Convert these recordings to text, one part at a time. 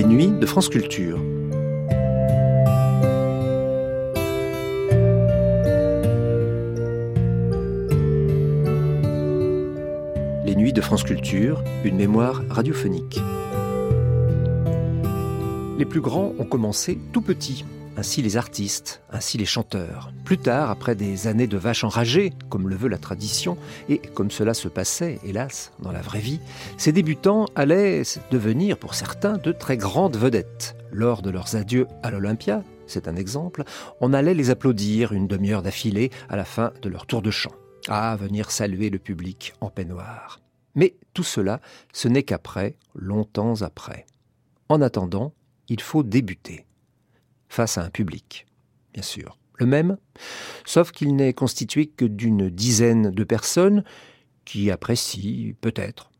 les nuits de France Culture. Les nuits de France Culture, une mémoire radiophonique. Les plus grands ont commencé tout petits, ainsi les artistes, ainsi les chanteurs. Plus tard, après des années de vaches enragées, comme le veut la tradition, et comme cela se passait, hélas, dans la vraie vie, ces débutants allaient devenir, pour certains, de très grandes vedettes. Lors de leurs adieux à l'Olympia, c'est un exemple, on allait les applaudir une demi-heure d'affilée à la fin de leur tour de chant. Ah, venir saluer le public en peignoir. Mais tout cela, ce n'est qu'après, longtemps après. En attendant, il faut débuter face à un public, bien sûr. Le même, sauf qu'il n'est constitué que d'une dizaine de personnes qui apprécient, peut-être.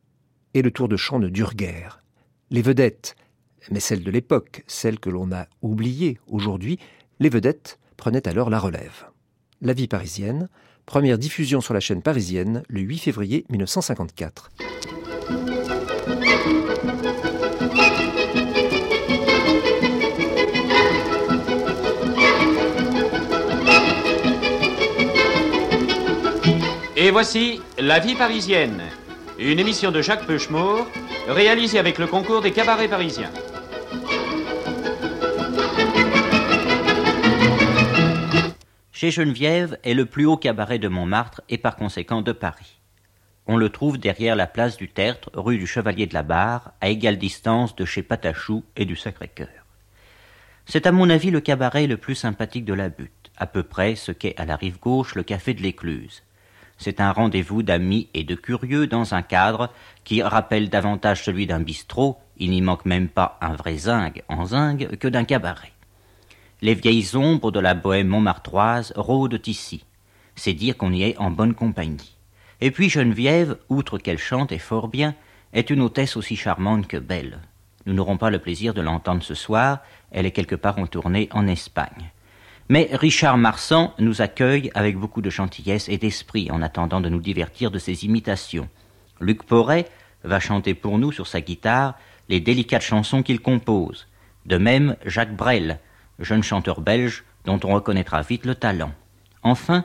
Et le tour de chant ne dure guère. Les vedettes, mais celles de l'époque, celles que l'on a oubliées aujourd'hui, les vedettes prenaient alors la relève. La vie parisienne, première diffusion sur la chaîne parisienne le 8 février 1954. Et voici La vie parisienne, une émission de Jacques Peuchemort, réalisée avec le concours des cabarets parisiens. Chez Geneviève est le plus haut cabaret de Montmartre et par conséquent de Paris. On le trouve derrière la place du Tertre, rue du Chevalier de la Barre, à égale distance de chez Patachou et du Sacré-Cœur. C'est à mon avis le cabaret le plus sympathique de la butte, à peu près ce qu'est à la rive gauche le café de l'Écluse. C'est un rendez-vous d'amis et de curieux dans un cadre qui rappelle davantage celui d'un bistrot, il n'y manque même pas un vrai zingue en zingue que d'un cabaret. Les vieilles ombres de la bohème montmartroise rôdent ici. C'est dire qu'on y est en bonne compagnie. Et puis Geneviève, outre qu'elle chante et fort bien, est une hôtesse aussi charmante que belle. Nous n'aurons pas le plaisir de l'entendre ce soir, elle est quelque part en tournée en Espagne. Mais Richard Marsan nous accueille avec beaucoup de gentillesse et d'esprit en attendant de nous divertir de ses imitations. Luc Porret va chanter pour nous sur sa guitare les délicates chansons qu'il compose. De même, Jacques Brel, jeune chanteur belge dont on reconnaîtra vite le talent. Enfin,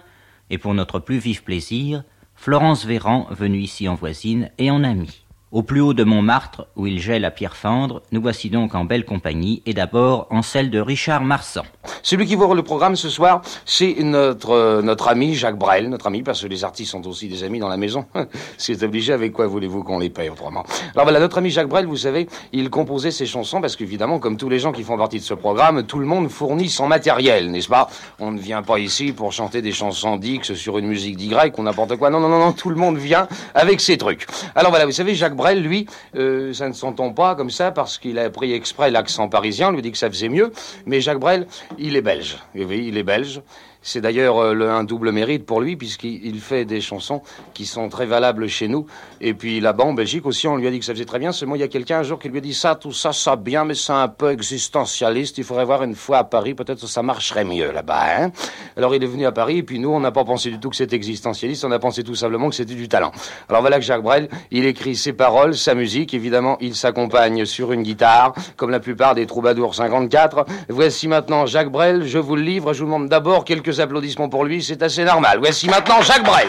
et pour notre plus vif plaisir, Florence Véran, venue ici en voisine et en amie. Au plus haut de Montmartre, où il gèle à pierre fendre, nous voici donc en belle compagnie, et d'abord en celle de Richard Marsan. Celui qui voit le programme ce soir, c'est notre, euh, notre ami Jacques Brel, notre ami, parce que les artistes sont aussi des amis dans la maison. c'est obligé, avec quoi voulez-vous qu'on les paye autrement? Alors voilà, notre ami Jacques Brel, vous savez, il composait ses chansons parce qu'évidemment, comme tous les gens qui font partie de ce programme, tout le monde fournit son matériel, n'est-ce pas? On ne vient pas ici pour chanter des chansons d'X sur une musique d'Y ou n'importe quoi. Non, non, non, non, tout le monde vient avec ses trucs. Alors voilà, vous savez, Jacques Brel, lui, euh, ça ne s'entend pas comme ça parce qu'il a pris exprès l'accent parisien, on lui dit que ça faisait mieux, mais Jacques Brel, il est belge. il est belge. C'est d'ailleurs euh, un double mérite pour lui, puisqu'il fait des chansons qui sont très valables chez nous. Et puis là-bas, en Belgique aussi, on lui a dit que ça faisait très bien. Seulement, il y a quelqu'un un jour qui lui a dit ça, tout ça, ça bien, mais c'est un peu existentialiste. Il faudrait voir une fois à Paris, peut-être que ça marcherait mieux là-bas. Hein Alors, il est venu à Paris, et puis nous, on n'a pas pensé du tout que c'était existentialiste, on a pensé tout simplement que c'était du talent. Alors voilà que Jacques Brel, il écrit ses paroles, sa musique. Évidemment, il s'accompagne sur une guitare, comme la plupart des troubadours 54. Voici maintenant Jacques Brel, je vous le livre. Je vous demande d'abord quelques applaudissements pour lui, c'est assez normal. Voici maintenant Jacques Brel.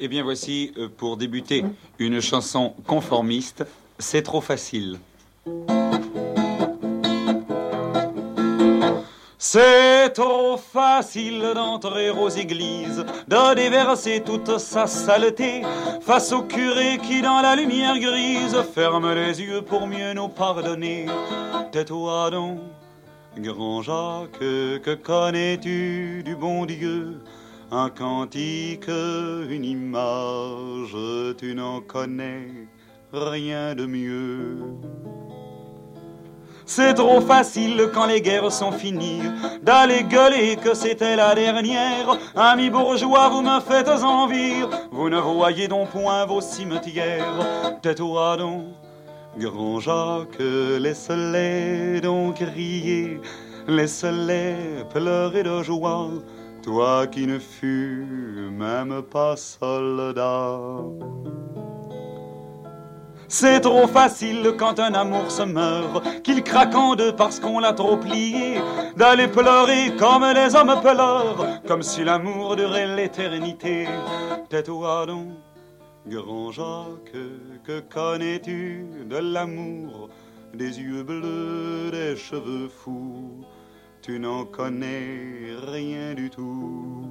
Eh bien voici, euh, pour débuter, une chanson conformiste, C'est trop facile. C'est trop facile d'entrer aux églises, de déverser toute sa saleté face au curé qui dans la lumière grise ferme les yeux pour mieux nous pardonner. Tais-toi donc, grand Jacques, que connais-tu du bon Dieu? Un cantique, une image, tu n'en connais rien de mieux. C'est trop facile quand les guerres sont finies d'aller gueuler que c'était la dernière. Amis bourgeois, vous me faites envie. Vous ne voyez donc point vos cimetières. Tais-toi donc, grand Jacques, laisse-les donc crier. Laisse-les pleurer de joie. toi qui ne fus même pas soldat. C'est trop facile quand un amour se meurt, qu'il craque en deux parce qu'on l'a trop plié, d'aller pleurer comme les hommes pleurent, comme si l'amour durait l'éternité. Tais-toi donc, grand Jacques, que connais-tu de l'amour, des yeux bleus, des cheveux fous? Tu n'en connais rien du tout.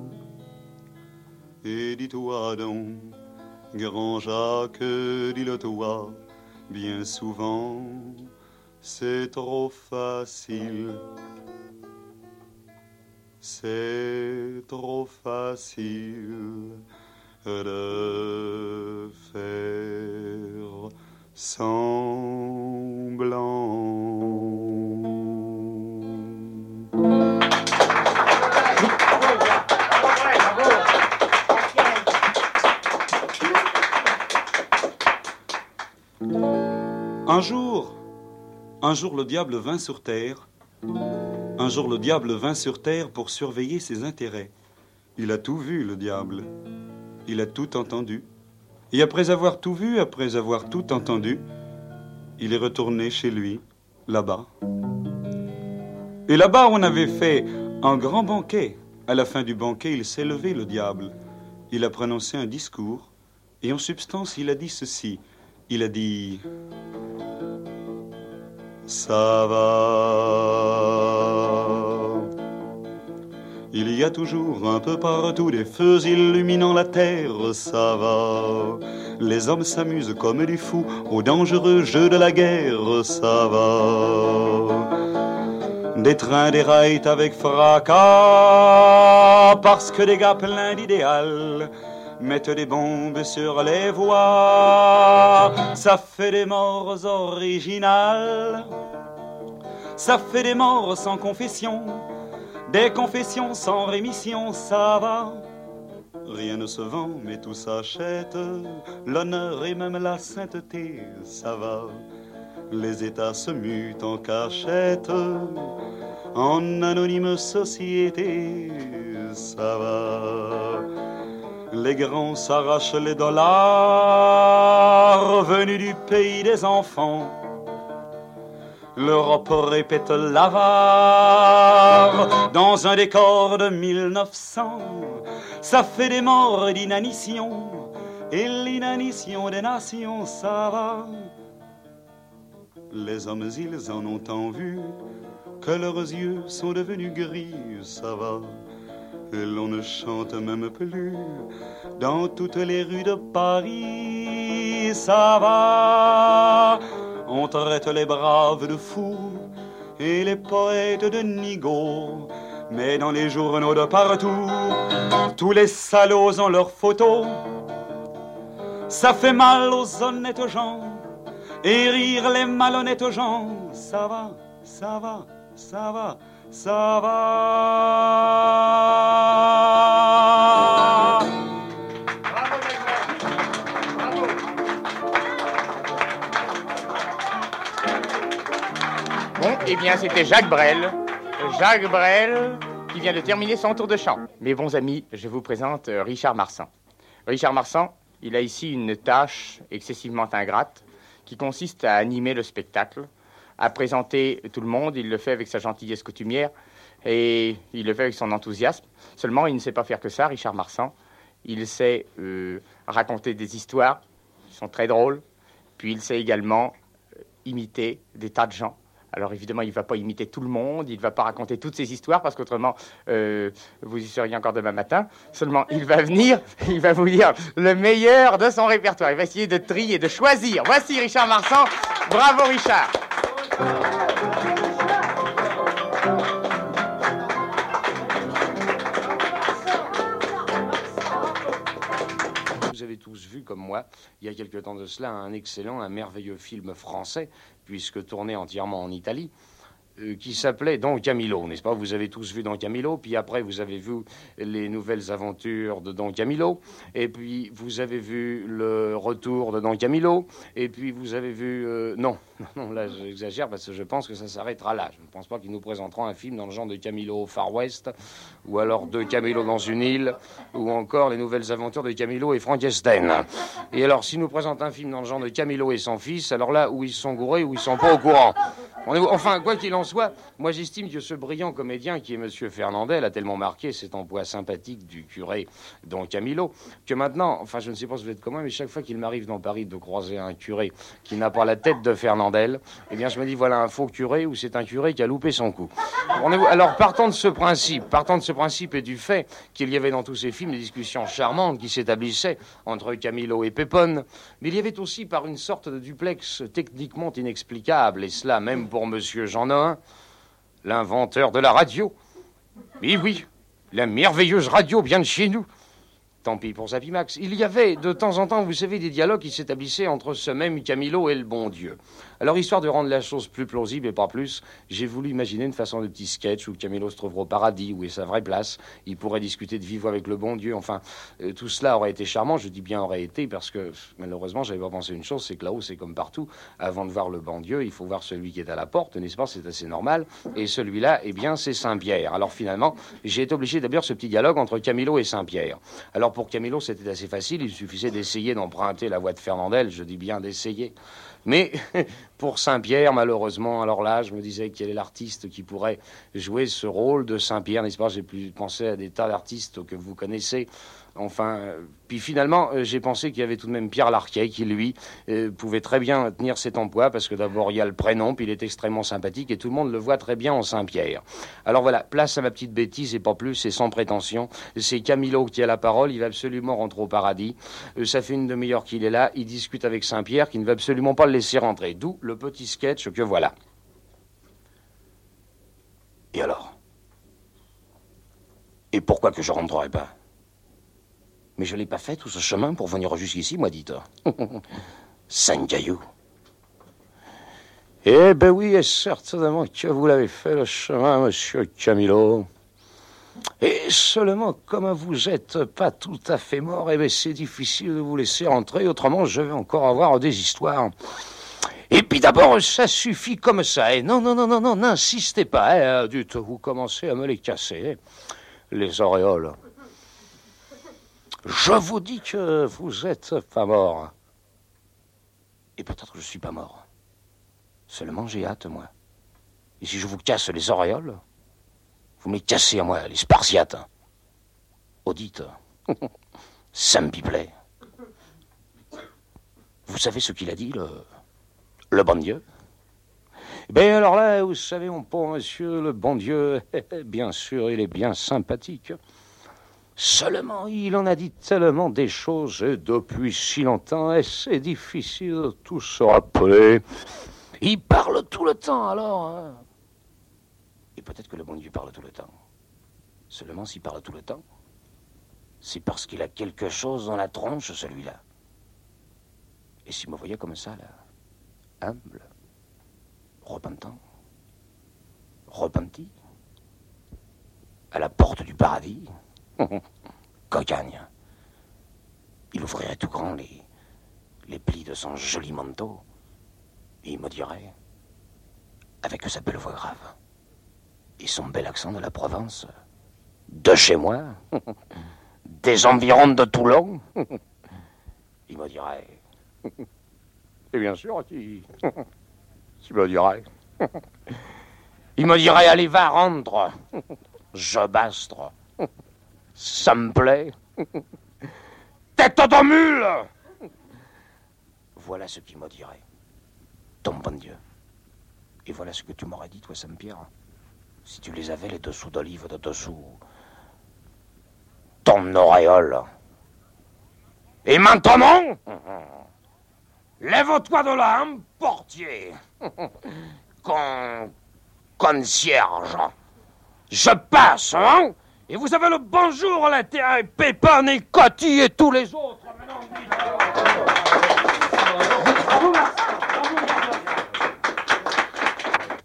Et dis-toi donc, Grand Jacques, dis-le toi, bien souvent, c'est trop facile. C'est trop facile de faire semblant. Un jour, un jour le diable vint sur terre. Un jour le diable vint sur terre pour surveiller ses intérêts. Il a tout vu, le diable. Il a tout entendu. Et après avoir tout vu, après avoir tout entendu, il est retourné chez lui, là-bas. Et là-bas, on avait fait un grand banquet. À la fin du banquet, il s'est levé, le diable. Il a prononcé un discours. Et en substance, il a dit ceci. Il a dit Ça va. Il y a toujours un peu partout des feux illuminant la terre, ça va. Les hommes s'amusent comme des fous au dangereux jeu de la guerre, ça va. Des trains déraillent avec fracas parce que des gars pleins d'idéal mettent des bombes sur les voies. Ça fait des morts originales. Ça fait des morts sans confession. Des confessions sans rémission, ça va. Rien ne se vend, mais tout s'achète. L'honneur et même la sainteté, ça va. Les États se mutent en cachette. En anonyme société, ça va. Les grands s'arrachent les dollars venus du pays des enfants. L'Europe répète l'avare dans un décor de 1900. Ça fait des morts d'inanition et l'inanition des nations, ça va. Les hommes, ils en ont tant vu que leurs yeux sont devenus gris, ça va. Et l'on ne chante même plus dans toutes les rues de Paris, ça va. On traite les braves de fous et les poètes de nigauds. Mais dans les journaux de partout, tous les salauds ont leurs photos. Ça fait mal aux honnêtes gens et rire les malhonnêtes gens. Ça va, ça va, ça va, ça va. Bon, eh bien, c'était Jacques Brel. Jacques Brel qui vient de terminer son tour de chant. Mes bons amis, je vous présente euh, Richard Marsan. Richard Marsan, il a ici une tâche excessivement ingrate qui consiste à animer le spectacle, à présenter tout le monde. Il le fait avec sa gentillesse coutumière et il le fait avec son enthousiasme. Seulement, il ne sait pas faire que ça, Richard Marsan. Il sait euh, raconter des histoires qui sont très drôles, puis il sait également euh, imiter des tas de gens. Alors évidemment, il ne va pas imiter tout le monde, il ne va pas raconter toutes ces histoires parce qu'autrement, euh, vous y seriez encore demain matin. Seulement, il va venir, il va vous dire le meilleur de son répertoire. Il va essayer de trier, de choisir. Voici Richard Marsan. Bravo Richard. Vous avez tous vu, comme moi, il y a quelque temps de cela, un excellent, un merveilleux film français, puisque tourné entièrement en Italie. Euh, qui s'appelait Don Camilo, n'est-ce pas? Vous avez tous vu Don Camilo, puis après vous avez vu les nouvelles aventures de Don Camilo, et puis vous avez vu le retour de Don Camilo, et puis vous avez vu... Euh, non, non, là j'exagère parce que je pense que ça s'arrêtera là. Je ne pense pas qu'ils nous présenteront un film dans le genre de Camilo Far West, ou alors de Camilo dans une île, ou encore les nouvelles aventures de Camilo et Frankenstein. Et alors s'ils nous présentent un film dans le genre de Camilo et son fils, alors là où ils sont gourés, ou ils sont pas au courant. Enfin, quoi qu'il en Well. Moi j'estime que ce brillant comédien qui est M. Fernandel a tellement marqué cet emploi sympathique du curé Don Camilo que maintenant, enfin je ne sais pas si vous êtes comment, mais chaque fois qu'il m'arrive dans Paris de croiser un curé qui n'a pas la tête de Fernandel, eh bien je me dis voilà un faux curé ou c'est un curé qui a loupé son coup. Alors partant de ce principe, partant de ce principe et du fait qu'il y avait dans tous ces films des discussions charmantes qui s'établissaient entre Camilo et Pépone, mais il y avait aussi par une sorte de duplex techniquement inexplicable, et cela même pour M. Jean Noin, l'inventeur de la radio. Oui, oui, la merveilleuse radio bien de chez nous. Tant pis pour Zapimax. Il y avait de temps en temps, vous savez, des dialogues qui s'établissaient entre ce même Camilo et le bon Dieu. Alors, histoire de rendre la chose plus plausible et pas plus, j'ai voulu imaginer une façon de petit sketch où Camilo se trouverait au paradis, où est sa vraie place. Il pourrait discuter de vivre avec le bon Dieu. Enfin, euh, tout cela aurait été charmant. Je dis bien aurait été parce que, malheureusement, j'avais pas pensé une chose, c'est que là-haut, c'est comme partout. Avant de voir le bon Dieu, il faut voir celui qui est à la porte, n'est-ce pas? C'est assez normal. Et celui-là, eh bien, c'est Saint-Pierre. Alors, finalement, j'ai été obligé d'abord ce petit dialogue entre Camilo et Saint-Pierre. Alors, pour Camilo, c'était assez facile. Il suffisait d'essayer d'emprunter la voix de Fernandel. Je dis bien d'essayer. Mais pour Saint-Pierre, malheureusement, alors là, je me disais quel est l'artiste qui pourrait jouer ce rôle de Saint-Pierre, n'est-ce pas? J'ai pu penser à des tas d'artistes que vous connaissez. Enfin, euh, puis finalement, euh, j'ai pensé qu'il y avait tout de même Pierre Larquet qui, lui, euh, pouvait très bien tenir cet emploi parce que d'abord, il y a le prénom, puis il est extrêmement sympathique et tout le monde le voit très bien en Saint-Pierre. Alors voilà, place à ma petite bêtise et pas plus, et sans prétention. C'est Camilo qui a la parole, il va absolument rentrer au paradis. ça fait une demi-heure qu'il est là, il discute avec Saint-Pierre qui ne va absolument pas le laisser rentrer. D'où le petit sketch que voilà. Et alors? Et pourquoi que je rentrerai pas? Mais je l'ai pas fait tout ce chemin pour venir jusqu'ici, moi, cailloux. Eh ben oui, et certainement que vous l'avez fait le chemin, monsieur Camilo. Et seulement, comme vous êtes pas tout à fait mort, eh ben c'est difficile de vous laisser rentrer, autrement je vais encore avoir des histoires. Et puis d'abord, ça suffit comme ça. Et non, non, non, non, non, n'insistez pas, hein, du vous commencez à me les casser, les auréoles. Je vous dis que vous êtes pas mort. Et peut-être que je suis pas mort. Seulement j'ai hâte, moi. Et si je vous casse les auréoles, vous me cassez à moi, les spartiates. Audite, ça me plaît. Vous savez ce qu'il a dit, le, le bon Dieu? Ben alors là, vous savez, mon pauvre monsieur, le bon Dieu, bien sûr, il est bien sympathique. Seulement, il en a dit tellement des choses depuis si longtemps, et c'est difficile de tout se rappeler. Il parle tout le temps, alors. Hein. Et peut-être que le bon Dieu parle tout le temps. Seulement, s'il parle tout le temps, c'est parce qu'il a quelque chose dans la tronche, celui-là. Et s'il me voyait comme ça, là, humble, repentant, repenti, à la porte du paradis, Cocagne. Il ouvrirait tout grand les, les plis de son joli manteau. Et il me dirait, avec sa belle voix grave et son bel accent de la Provence, de chez moi, des environs de Toulon, il me dirait, et bien sûr, tu, tu me dirais, il me dirait, allez, va, rendre, je bastre ça me plaît. Tête de mule Voilà ce qu'il me dirait. Ton bon Dieu. Et voilà ce que tu m'aurais dit, toi, Saint-Pierre. Si tu les avais, les dessous d'olive de dessous. Ton auréole. Et maintenant, lève-toi de là, un portier. Con... concierge. Je passe, hein et vous avez le bonjour à l'intérieur, Pépin et et tous les autres.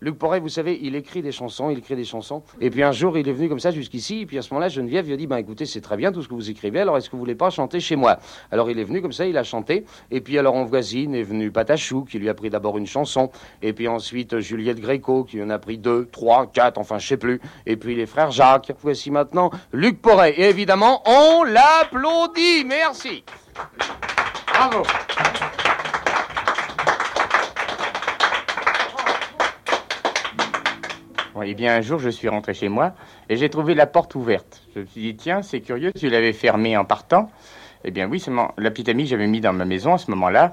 Luc Porret, vous savez, il écrit des chansons, il écrit des chansons. Et puis un jour, il est venu comme ça jusqu'ici. Et puis à ce moment-là, Geneviève lui a dit Ben écoutez, c'est très bien tout ce que vous écrivez, alors est-ce que vous voulez pas chanter chez moi? Alors il est venu comme ça, il a chanté. Et puis alors en voisine est venu Patachou, qui lui a pris d'abord une chanson. Et puis ensuite Juliette Gréco, qui en a pris deux, trois, quatre, enfin je sais plus. Et puis les frères Jacques. Voici maintenant Luc Porret. Et évidemment, on l'applaudit. Merci. Bravo. Eh bien, un jour, je suis rentré chez moi et j'ai trouvé la porte ouverte. Je me suis dit, tiens, c'est curieux, tu l'avais fermée en partant. Eh bien, oui, seulement la petite amie que j'avais mis dans ma maison à ce moment-là,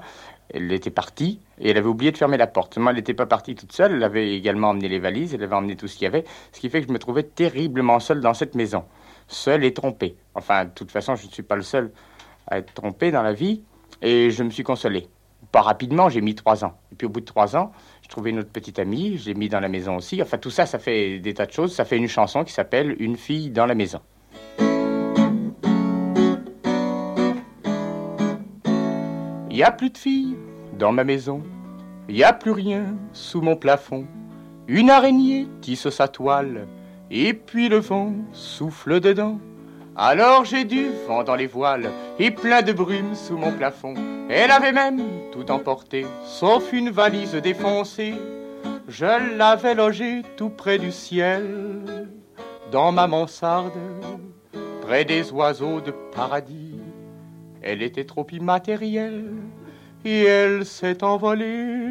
elle était partie et elle avait oublié de fermer la porte. Seulement, elle n'était pas partie toute seule, elle avait également emmené les valises, elle avait emmené tout ce qu'il y avait, ce qui fait que je me trouvais terriblement seul dans cette maison. Seul et trompé. Enfin, de toute façon, je ne suis pas le seul à être trompé dans la vie et je me suis consolé. Pas rapidement, j'ai mis trois ans. Et puis au bout de trois ans, j'ai trouvé une autre petite amie, j'ai mis dans la maison aussi. Enfin, tout ça, ça fait des tas de choses. Ça fait une chanson qui s'appelle Une fille dans la maison. Il y a plus de filles dans ma maison. Il y a plus rien sous mon plafond. Une araignée tisse sa toile. Et puis le vent souffle dedans. Alors j'ai du vent dans les voiles et plein de brume sous mon plafond. Elle avait même tout emporté, sauf une valise défoncée. Je l'avais logée tout près du ciel, dans ma mansarde, près des oiseaux de paradis. Elle était trop immatérielle et elle s'est envolée.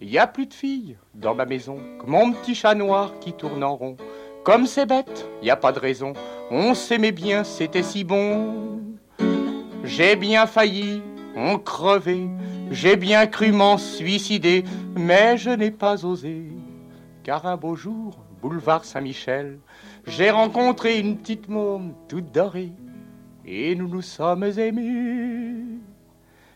Il y a plus de filles dans ma maison que mon petit chat noir qui tourne en rond. Comme c'est bête, y a pas de raison. On s'aimait bien, c'était si bon. J'ai bien failli en crever, j'ai bien cru m'en suicider, mais je n'ai pas osé. Car un beau jour, boulevard Saint-Michel, j'ai rencontré une petite môme toute dorée, et nous nous sommes aimés.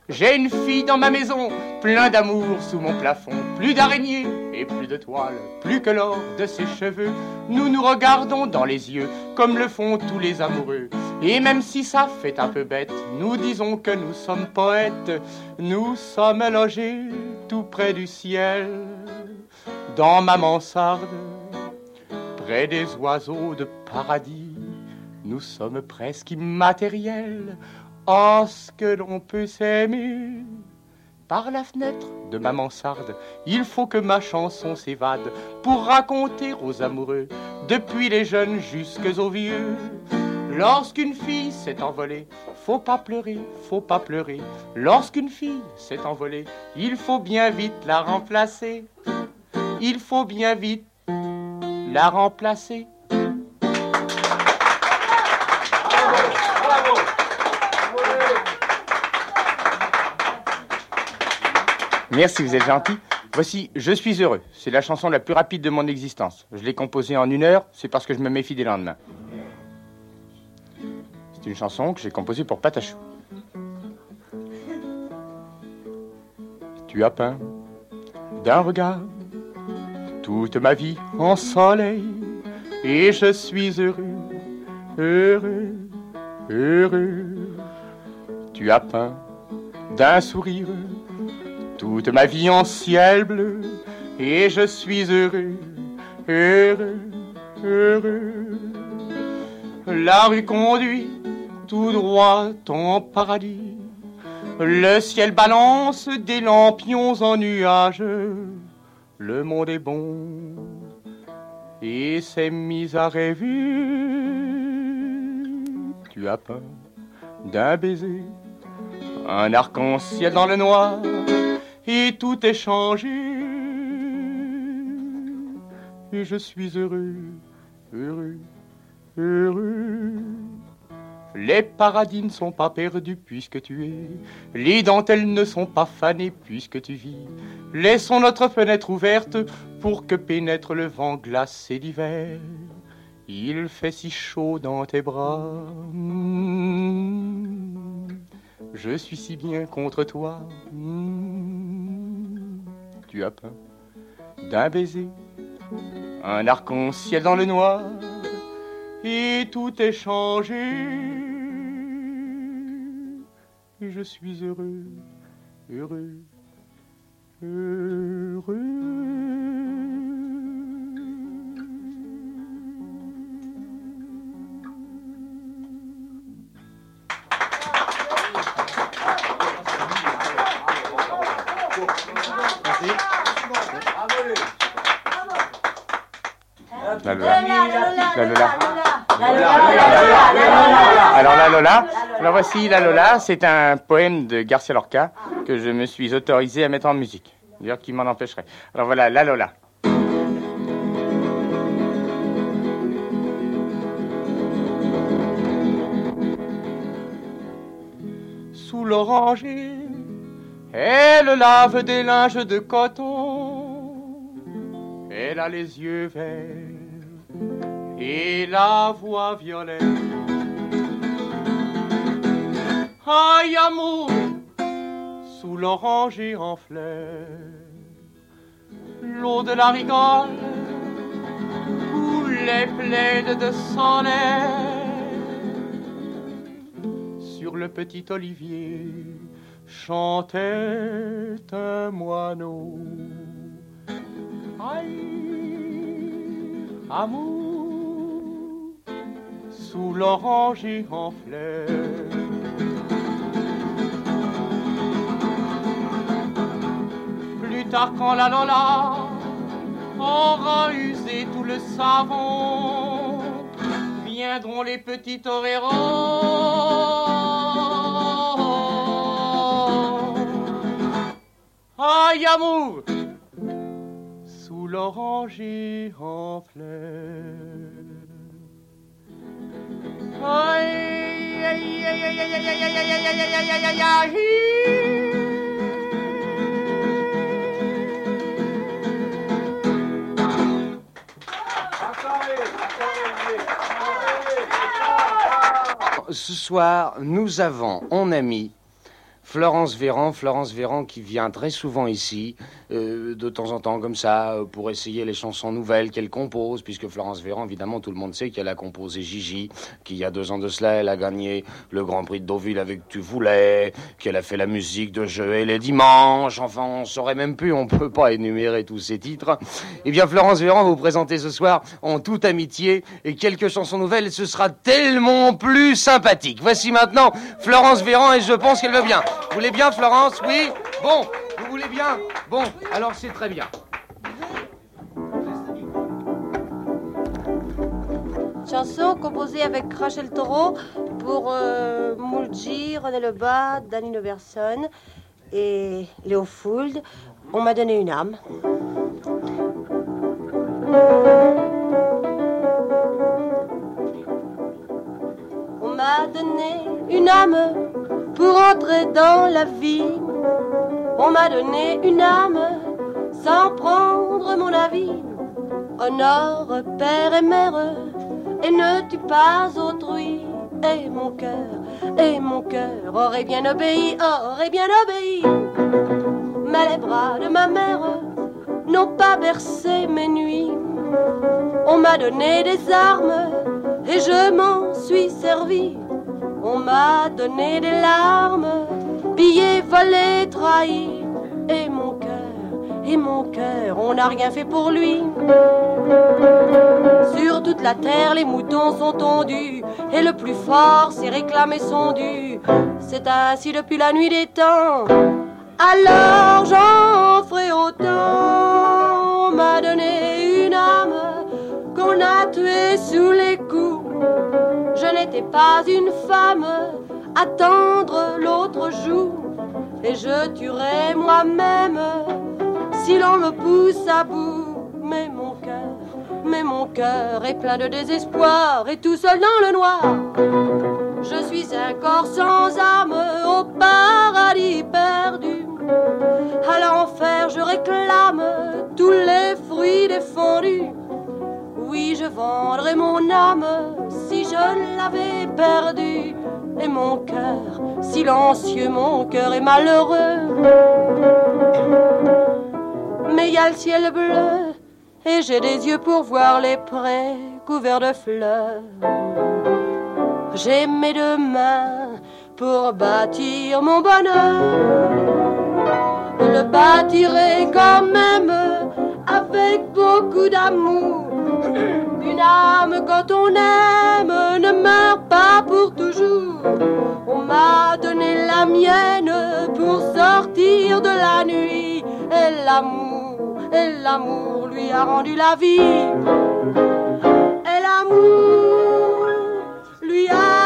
J'ai une fille dans ma maison, plein d'amour sous mon plafond, plus d'araignées et plus de toiles, plus que l'or de ses cheveux. Nous nous regardons dans les yeux, comme le font tous les amoureux. Et même si ça fait un peu bête, nous disons que nous sommes poètes. Nous sommes logés tout près du ciel, dans ma mansarde, près des oiseaux de paradis. Nous sommes presque immatériels. Oh, ce que l'on peut s'aimer par la fenêtre de ma mansarde, il faut que ma chanson s'évade pour raconter aux amoureux, depuis les jeunes jusqu'aux vieux. Lorsqu'une fille s'est envolée, faut pas pleurer, faut pas pleurer. Lorsqu'une fille s'est envolée, il faut bien vite la remplacer. Il faut bien vite la remplacer. Merci, vous êtes gentil. Voici Je suis heureux. C'est la chanson la plus rapide de mon existence. Je l'ai composée en une heure, c'est parce que je me méfie des lendemains. C'est une chanson que j'ai composée pour Patachou. Tu as peint d'un regard toute ma vie en soleil et je suis heureux, heureux, heureux. Tu as peint d'un sourire toute ma vie en ciel bleu, et je suis heureux, heureux, heureux. La rue conduit tout droit en paradis, le ciel balance des lampions en nuages, le monde est bon et s'est mis à rêver. Tu as peur d'un baiser, un arc-en-ciel dans le noir et tout est changé. Et je suis heureux, heureux, heureux. Les paradis ne sont pas perdus puisque tu es. Les dentelles ne sont pas fanées puisque tu vis. Laissons notre fenêtre ouverte pour que pénètre le vent glacé d'hiver. Il fait si chaud dans tes bras. Je suis si bien contre toi. Tu as peur d'un baiser, un arc-en-ciel dans le noir, et tout est changé. Je suis heureux, heureux. Alors voici la Lola, c'est un poème de Garcia Lorca que je me suis autorisé à mettre en musique. D'ailleurs, qui m'en empêcherait. Alors voilà, la Lola. Sous l'oranger, elle lave des linges de coton. Elle a les yeux verts et la voix violette. Aïe amour, sous l'oranger en fleurs, l'eau de la rigole où les de soleil. Sur le petit olivier chantait un moineau. Aïe, amour, sous l'oranger en fleurs. Tard quand la Lola aura usé tout le savon, viendront les petits toreros. Aïe amour, sous l'oranger en fleurs. Aïe, aïe, aïe, aïe, aïe, aïe, aïe, aïe, aïe, aïe, aïe, aïe, aïe, aïe. Ce soir, nous avons en ami Florence Véran, Florence Véran qui vient très souvent ici, euh, de temps en temps comme ça, euh, pour essayer les chansons nouvelles qu'elle compose, puisque Florence Véran, évidemment, tout le monde sait qu'elle a composé Gigi, qu'il y a deux ans de cela, elle a gagné le Grand Prix de Deauville avec Tu voulais, qu'elle a fait la musique de Je et les dimanches, enfin, on saurait même plus, on peut pas énumérer tous ces titres. Eh bien, Florence Véran vous présenter ce soir en toute amitié et quelques chansons nouvelles, ce sera tellement plus sympathique. Voici maintenant Florence Véran et je pense qu'elle va bien. Vous voulez bien, Florence Oui Bon, vous voulez bien Bon, alors c'est très bien. Chanson composée avec Rachel Taureau pour euh, Moulji, René Lebas, Danny Overson et Léo Fould. On m'a donné une âme. On m'a donné une âme pour entrer dans la vie. On m'a donné une âme sans prendre mon avis. Honore père et mère et ne tue pas autrui. Et mon cœur, et mon cœur aurait bien obéi, aurait bien obéi. Mais les bras de ma mère n'ont pas bercé mes nuits. On m'a donné des armes et je m'en suis servi. On m'a donné des larmes, pillé, volé, trahi. Et mon cœur, et mon cœur, on n'a rien fait pour lui. Sur toute la terre, les moutons sont tondus, et le plus fort s'est réclamé son dû. C'est ainsi depuis la nuit des temps. Alors j'en ferai autant. Je n'étais pas une femme, attendre l'autre jour, et je tuerai moi-même si l'on me pousse à bout. Mais mon cœur, mais mon cœur est plein de désespoir et tout seul dans le noir. Je suis un corps sans âme au paradis perdu. À l'enfer, je réclame tous les fruits défendus. Oui, je vendrais mon âme je l'avais perdue. Et mon cœur, silencieux, mon cœur est malheureux. Mais il y a le ciel bleu et j'ai des yeux pour voir les prés couverts de fleurs. J'ai mes deux mains pour bâtir mon bonheur. Le bâtirai quand même avec beaucoup d'amour. Une âme quand on aime ne meurt pas pour toujours. On m'a donné la mienne pour sortir de la nuit. Et l'amour, et l'amour lui a rendu la vie. Et l'amour lui a rendu la vie.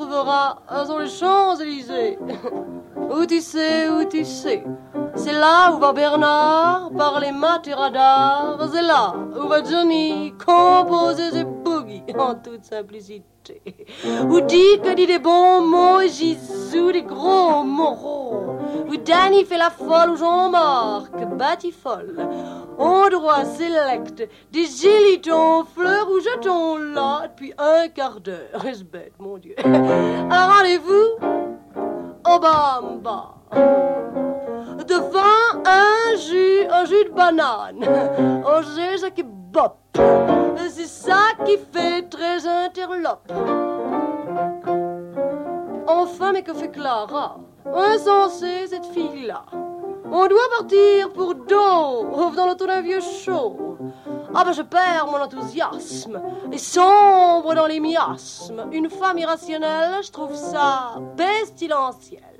Retrouvera sur les Champs-Élysées. où tu sais, où tu sais. C'est là où va Bernard? Par les radars. C'est là où va Johnny? Composer ses boogies en toute simplicité. Où Dick dit des bons mots et Jésus des gros moraux. Où Danny fait la folle ou Jean-Marc folle. On droit select des gilitons, fleurs ou jetons là depuis un quart d'heure. Est-ce bête, mon Dieu? Un rendez-vous au bamba devant un jus, un jus de banane. Un jus qui bop. C'est ça qui fait très interlope. Enfin, mais que fait Clara? Insensée, cette fille-là. On doit partir pour Dover dans l'auto d'un vieux chaud. Ah ben je perds mon enthousiasme et sombre dans les miasmes. Une femme irrationnelle, je trouve ça pestilentiel.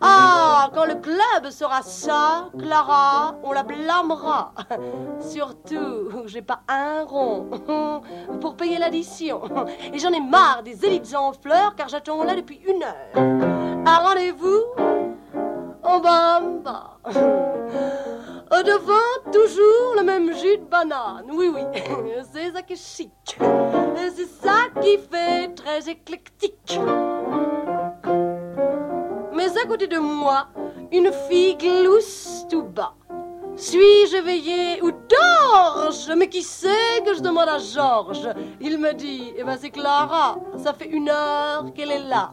Ah, quand le club sera ça, Clara, on la blâmera. Surtout, j'ai pas un rond pour payer l'addition. Et j'en ai marre des élites en fleurs car j'attends là depuis une heure. Un rendez-vous en bamba. Devant toujours le même jus de banane. Oui, oui, c'est ça qui est chic. C'est ça qui fait très éclectique mais à côté de moi, une fille glousse tout bas. Suis-je éveillé ou dors-je? Mais qui sait que je demande à Georges? Il me dit, eh ben c'est Clara, ça fait une heure qu'elle est là.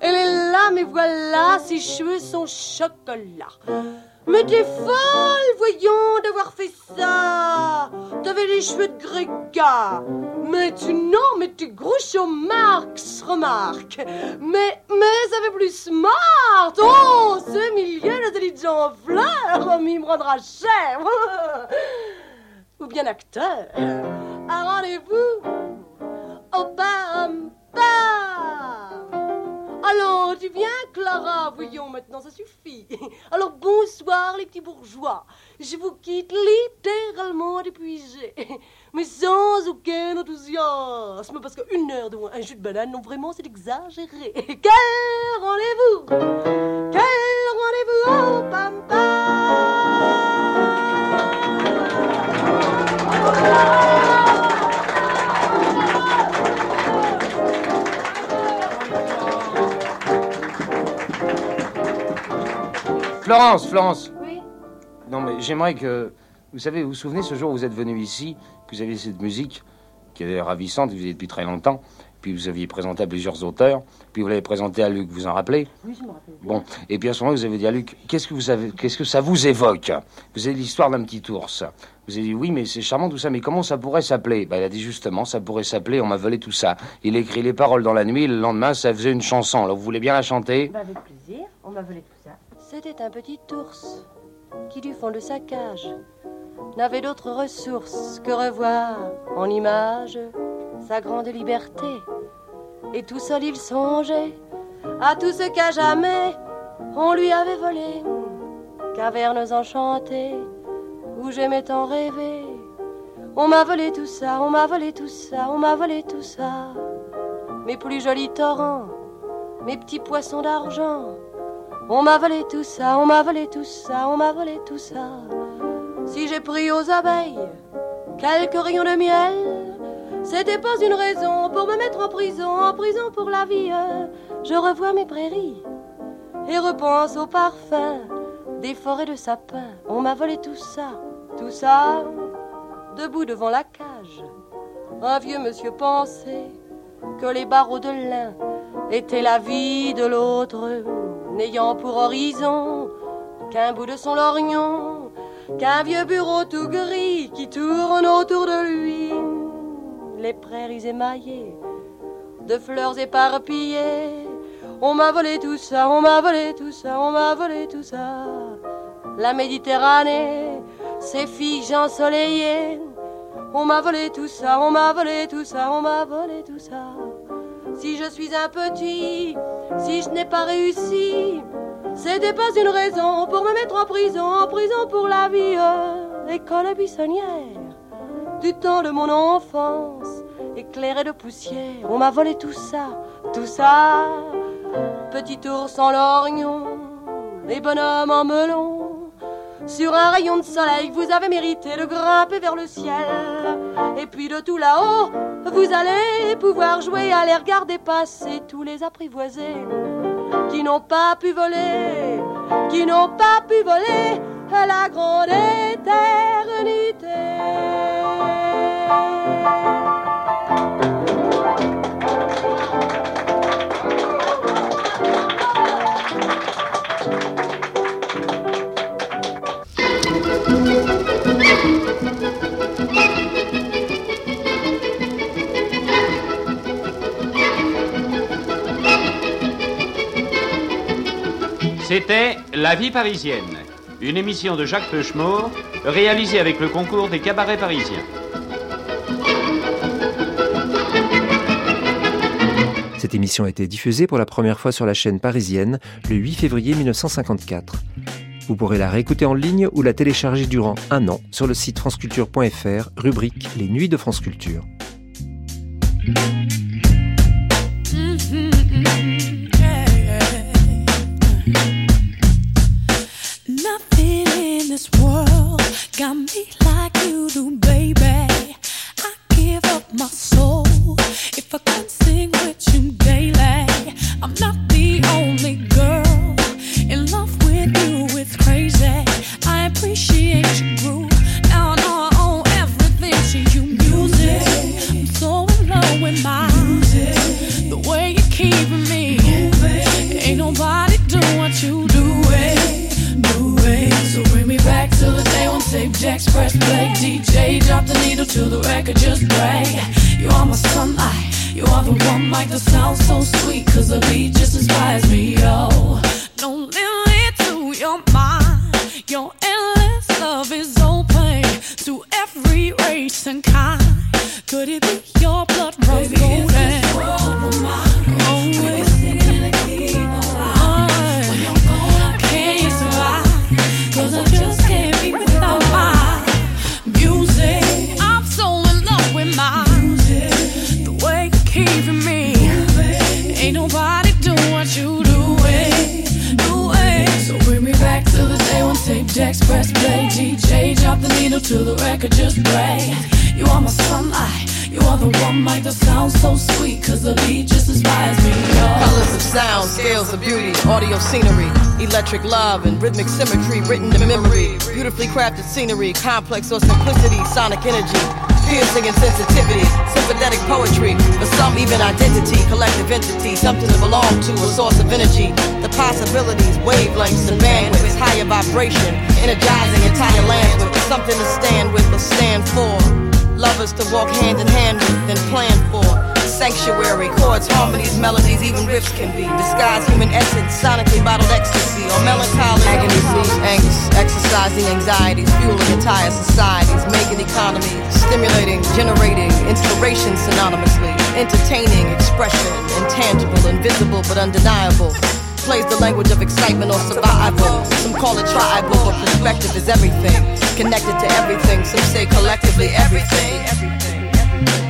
Elle est là, mais voilà, ses cheveux sont chocolat. Mais t'es folle, voyons, d'avoir fait ça. T'avais les cheveux de gréga. Mais tu, non, mais tu au Marx, remarque. Mais, mais ça fait plus smart. Oh, ce milieu d'intelligents fleurs, oh, il me rendra cher. Ou bien acteur. Un rendez-vous. Oh, bam, bam. Tu viens, Clara Voyons maintenant, ça suffit. Alors, bonsoir, les petits bourgeois. Je vous quitte littéralement épuisé, mais sans aucun enthousiasme, parce qu'une heure de un jus de banane, non, vraiment, c'est exagéré. Quel rendez-vous? Quel rendez-vous? Oh, pam, Florence, Florence. Oui. Non, mais j'aimerais que. Vous savez, vous vous souvenez ce jour où vous êtes venu ici, que vous aviez cette musique qui est ravissante, vous y êtes depuis très longtemps, puis vous aviez présenté à plusieurs auteurs, puis vous l'avez présenté à Luc, vous en rappelez? Oui, je me rappelle. Bon, et puis à ce moment, vous avez dit à Luc, qu'est-ce que vous qu'est-ce que ça vous évoque? Vous avez l'histoire d'un petit ours. Vous avez dit, oui, mais c'est charmant tout ça, mais comment ça pourrait s'appeler? Bah, Il a dit justement, ça pourrait s'appeler On m'a volé tout ça. Il écrit les paroles dans la nuit, le lendemain, ça faisait une chanson. Alors vous voulez bien la chanter? Bah, Avec plaisir, on m'a volé tout ça. C'était un petit ours qui, du fond de sa cage, n'avait d'autre ressource que revoir en image sa grande liberté. Et tout seul il songeait à tout ce qu'à jamais on lui avait volé. Cavernes enchantées où j'aimais tant rêver. On m'a volé tout ça, on m'a volé tout ça, on m'a volé tout ça. Mes plus jolis torrents, mes petits poissons d'argent on m'a volé tout ça, on m'a volé tout ça, on m'a volé tout ça. Si j'ai pris aux abeilles quelques rayons de miel, c'était pas une raison pour me mettre en prison, en prison pour la vie. Je revois mes prairies et repense au parfum des forêts de sapins. On m'a volé tout ça, tout ça, debout devant la cage. Un vieux monsieur pensait que les barreaux de lin étaient la vie de l'autre n'ayant pour horizon qu'un bout de son lorgnon, qu'un vieux bureau tout gris qui tourne autour de lui. Les prairies émaillées de fleurs éparpillées. On m'a volé tout ça, on m'a volé tout ça, on m'a volé tout ça. La Méditerranée, ses filles ensoleillées. On m'a volé tout ça, on m'a volé tout ça, on m'a volé tout ça. Si je suis un petit, si je n'ai pas réussi, c'était pas une raison pour me mettre en prison, en prison pour la vie. École buissonnière, du temps de mon enfance, éclairé de poussière. On m'a volé tout ça, tout ça. Petit ours en lorgnon et bonhomme en melon. Sur un rayon de soleil, vous avez mérité de grimper vers le ciel. Et puis de tout là-haut, vous allez pouvoir jouer à les regarder passer tous les apprivoisés qui n'ont pas pu voler, qui n'ont pas pu voler la grande éternité. C'était La vie parisienne, une émission de Jacques Peuchemort réalisée avec le concours des cabarets parisiens. Cette émission a été diffusée pour la première fois sur la chaîne parisienne le 8 février 1954. Vous pourrez la réécouter en ligne ou la télécharger durant un an sur le site franceculture.fr, rubrique Les Nuits de France Culture. got Colors of sound, scales of beauty, audio scenery, electric love and rhythmic symmetry written in memory. Beautifully crafted scenery, complex or simplicity, sonic energy. Piercing and sensitivity, sympathetic poetry, for some even identity, collective entity, something to belong to, a source of energy. The possibilities, wavelengths and bandwidths, higher vibration, energizing entire lands with something to stand with or stand for. Lovers to walk hand in hand with and plan for. Sanctuary, chords, harmonies, melodies, even riffs can be. disguised human essence, sonically bottled ecstasy, or melancholy. Agony, angst, exercising anxieties, fueling entire societies, making economies, stimulating, generating, inspiration synonymously, entertaining, expression, intangible, invisible, but undeniable. Plays the language of excitement or survival. Some call it tribal, but perspective is everything. Connected to everything, some say collectively everything. everything. Music.